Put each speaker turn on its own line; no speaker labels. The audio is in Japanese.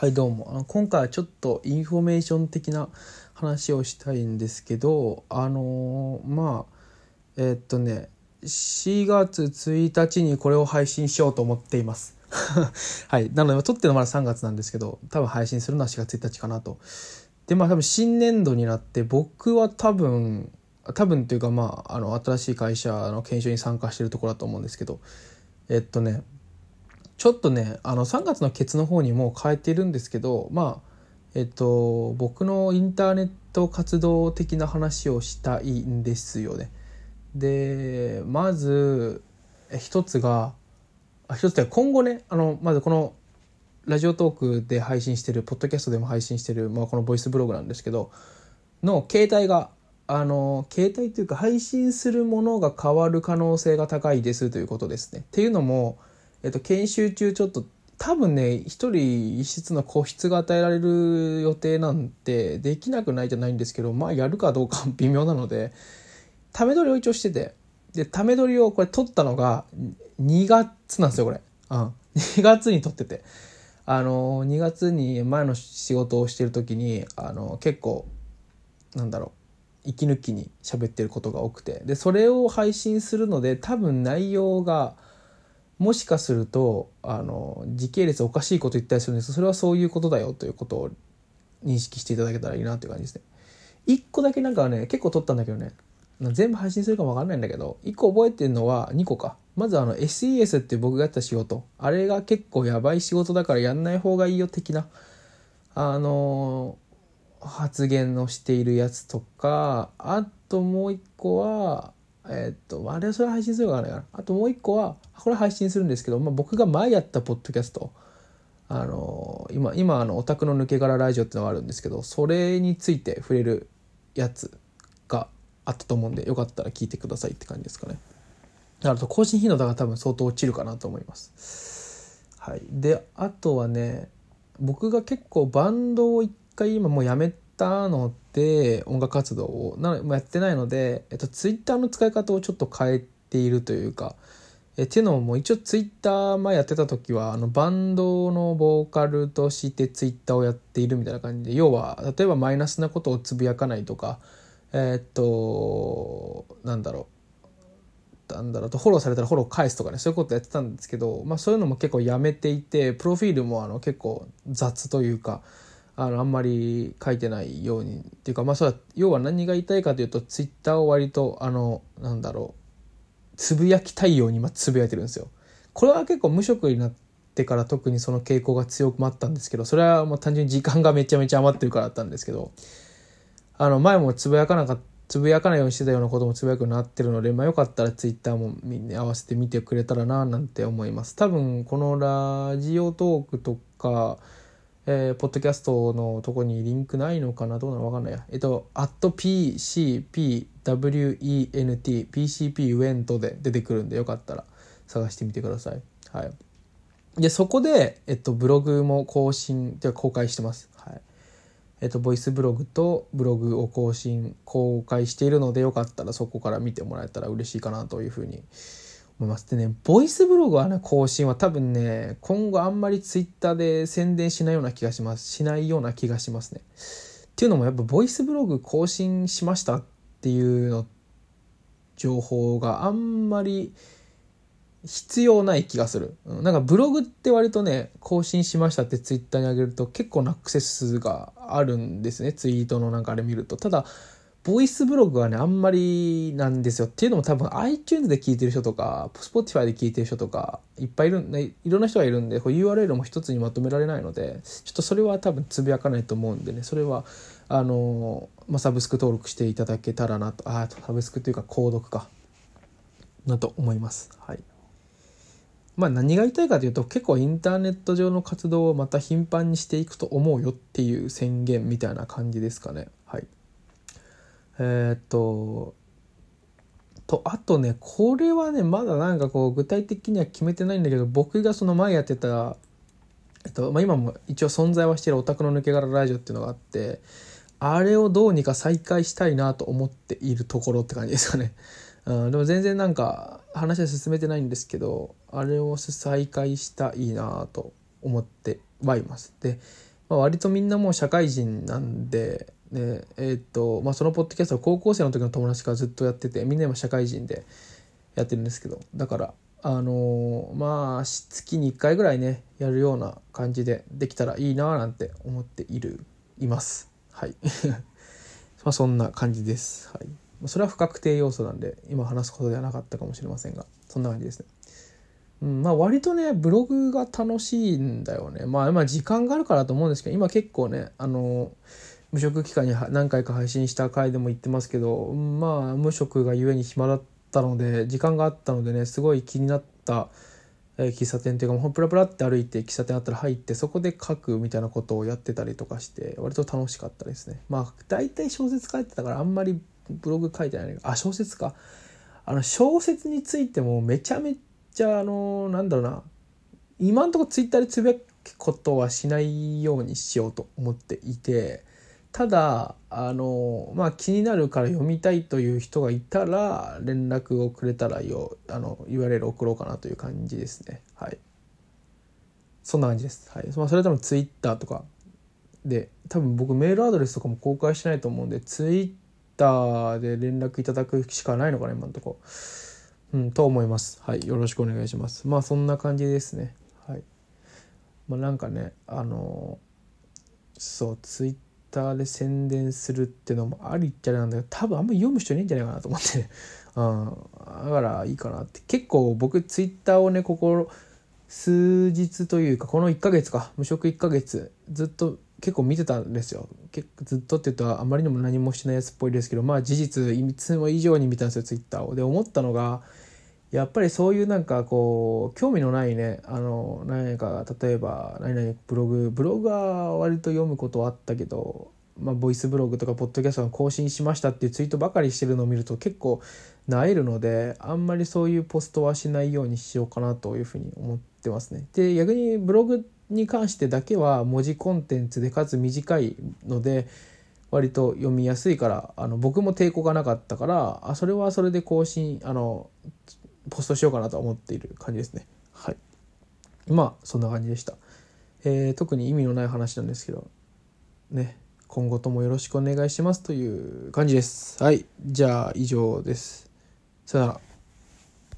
はいどうも。今回はちょっとインフォメーション的な話をしたいんですけどあのーまあえーっとね4月1日にこれを配信しようと思っています。はい。なので撮ってるのまだ3月なんですけど多分配信するのは4月1日かなと。でまあ多分新年度になって僕は多分多分というかまああの新しい会社の研修に参加してるところだと思うんですけどえっとねちょっとねあの3月のケツの方にも変えてるんですけどまあえっと僕のインターネット活動的な話をしたいんですよね。でまず一つが一つは今後ねあのまずこのラジオトークで配信してるポッドキャストでも配信してる、まあ、このボイスブログなんですけどの携帯があの携帯というか配信するものが変わる可能性が高いですということですね。っていうのもえっと、研修中ちょっと多分ね一人一室の個室が与えられる予定なんてできなくないじゃないんですけどまあやるかどうか 微妙なのでため撮りを一応しててでため撮りをこれ撮ったのが2月なんですよこれ、うん、2月に撮ってて。あの2月に前の仕事をしてる時にあの結構なんだろう息抜きに喋ってることが多くて。でそれを配信するので多分内容がもしかするとあの時系列おかしいこと言ったりするんですけどそれはそういうことだよということを認識していただけたらいいなという感じですね。1個だけなんかね結構撮ったんだけどね。全部配信するかもわかんないんだけど1個覚えてるのは2個か。まずあの SES って僕がやった仕事。あれが結構やばい仕事だからやんない方がいいよ的なあの発言をしているやつとかあともう1個はえっと、あれはそれ配信するかないかな。あともう一個は、これ配信するんですけど、まあ、僕が前やったポッドキャスト、あの、今、今、あの、オタクの抜け殻ラジオっていうのがあるんですけど、それについて触れるやつがあったと思うんで、よかったら聞いてくださいって感じですかね。なると、更新頻度が多分相当落ちるかなと思います。はい。で、あとはね、僕が結構バンドを一回今もうやめたので音楽活動をなやってないので、えっと、ツイッターの使い方をちょっと変えているというかえっていうのも一応ツイッター前やってた時はあのバンドのボーカルとしてツイッターをやっているみたいな感じで要は例えばマイナスなことをつぶやかないとかえ、っとなんだろうなんだろうとフォローされたらフォロー返すとかねそういうことやってたんですけど、まあ、そういうのも結構やめていてプロフィールもあの結構雑というかあのあんまり書いてないようにっていうかまあそれは要は何が言いたいかというとツイッターを割とあのなんだろうつぶやきたいように今つぶやいてるんですよ。これは結構無職になってから特にその傾向が強くなったんですけどそれはもう単純に時間がめちゃめちゃ余ってるからだったんですけどあの前もつぶやかなかつぶやかないようにしてたようなこともつぶやくようになってるので、まあ、よかったらツイッターもみんな合わせて見てくれたらななんて思います。多分このラジオトークとかえー、ポッドキャストのとこにリンクないのかな？どうなの？わかんないや。えっと、PCPWENT、PCP ウェントで出てくるんで、よかったら探してみてください。はい。で、そこで、えっと、ブログも更新、では公開してます。はい。えっと、ボイスブログとブログを更新、公開しているので、よかったらそこから見てもらえたら嬉しいかなというふうに思います。でね、ボイスブログはね、更新は多分ね、今後あんまりツイッターで宣伝しないような気がします。しないような気がしますね。っていうのもやっぱボイスブログ更新しましたっていうの、情報があんまり必要ない気がする。なんかブログって割とね、更新しましたってツイッターに上げると結構なアクセス数があるんですね。ツイートのなんかあれ見ると。ただ、ボイスブログはね、あんまりなんですよ。っていうのも多分 iTunes で聞いてる人とか、Spotify で聞いてる人とか、いっぱいいる、ね、いろんな人がいるんで、URL も一つにまとめられないので、ちょっとそれは多分つぶやかないと思うんでね、それは、あの、まあ、サブスク登録していただけたらなと、あ、サブスクというか、購読か、なと思います。はい。まあ何が言いたいかというと結構インターネット上の活動をまた頻繁にしていくと思うよっていう宣言みたいな感じですかね。はい。えー、っととあとねこれはねまだなんかこう具体的には決めてないんだけど僕がその前やってた、えっとまあ、今も一応存在はしてるオタクの抜け殻ラジオっていうのがあってあれをどうにか再開したいなと思っているところって感じですかね。うん、でも全然なんか話は進めてないんですけどあれを再開したいなと思ってはいます。でまあ、割とみんなもう社会人なんで、ねえーっとまあ、そのポッドキャストは高校生の時の友達からずっとやっててみんな今社会人でやってるんですけどだからあのーまあ月に1回ぐらいねやるような感じでできたらいいななんて思っているいます。はい。まあそんな感じです。はい。それは不確定要素なんで今話すことではなかったかもしれませんがそんな感じですね。うん、まあ割とねブログが楽しいんだよね。まあ今時間があるからと思うんですけど今結構ねあの無職期間に何回か配信した回でも言ってますけどまあ無職がゆえに暇だったので時間があったのでねすごい気になった、えー喫茶店というかもうプラプラって歩いて喫茶店あったら入ってそこで書くみたいなことをやってたりとかして割と楽しかったですね。まあ大体小説書いてたからあんまりブログ書いてないあ小説か。あの小説についてもめちゃめちゃあのなんだろうな。今んとこツイッターでつぶやくことはしないようにしようと思っていてただあのまあ気になるから読みたいという人がいたら連絡をくれたらよあの URL 送ろうかなという感じですね。はい。そんな感じです。はい。まあそれ多分ツイッターとかで多分僕メールアドレスとかも公開してないと思うんでツイッターで連絡いただくしかないのかな今のとこ。うんと思います。はいよろしくお願いします。まあそんな感じですね。はい。まあなんかねあのそうツイッターで宣伝するってのもありっちゃあれなんだけど多分あんま読む人いないんじゃないかなと思って、うん、だからいいかなって。結構僕ツイッターをねここ数日というかこの1ヶ月か無職1ヶ月ずっと結構見てたんですよ結構ずっとって言うとあまりにも何もしてないやつっぽいですけどまあ事実いつも以上に見たんですよツイッターを。で思ったのがやっぱりそういうなんかこう興味のないねあの何か例えば何々ブログブログは割と読むことはあったけど、まあ、ボイスブログとかポッドキャストが更新しましたっていうツイートばかりしてるのを見ると結構なえるのであんまりそういうポストはしないようにしようかなというふうに思ってますね。で逆にブログに関してだけは文字コンテンツでかつ短いので割と読みやすいからあの僕も抵抗がなかったからあそれはそれで更新あのポストしようかなと思っている感じですね。はい。まあそんな感じでした。えー特に意味のない話なんですけどね今後ともよろしくお願いしますという感じです。はい。じゃあ以上です。さよなら。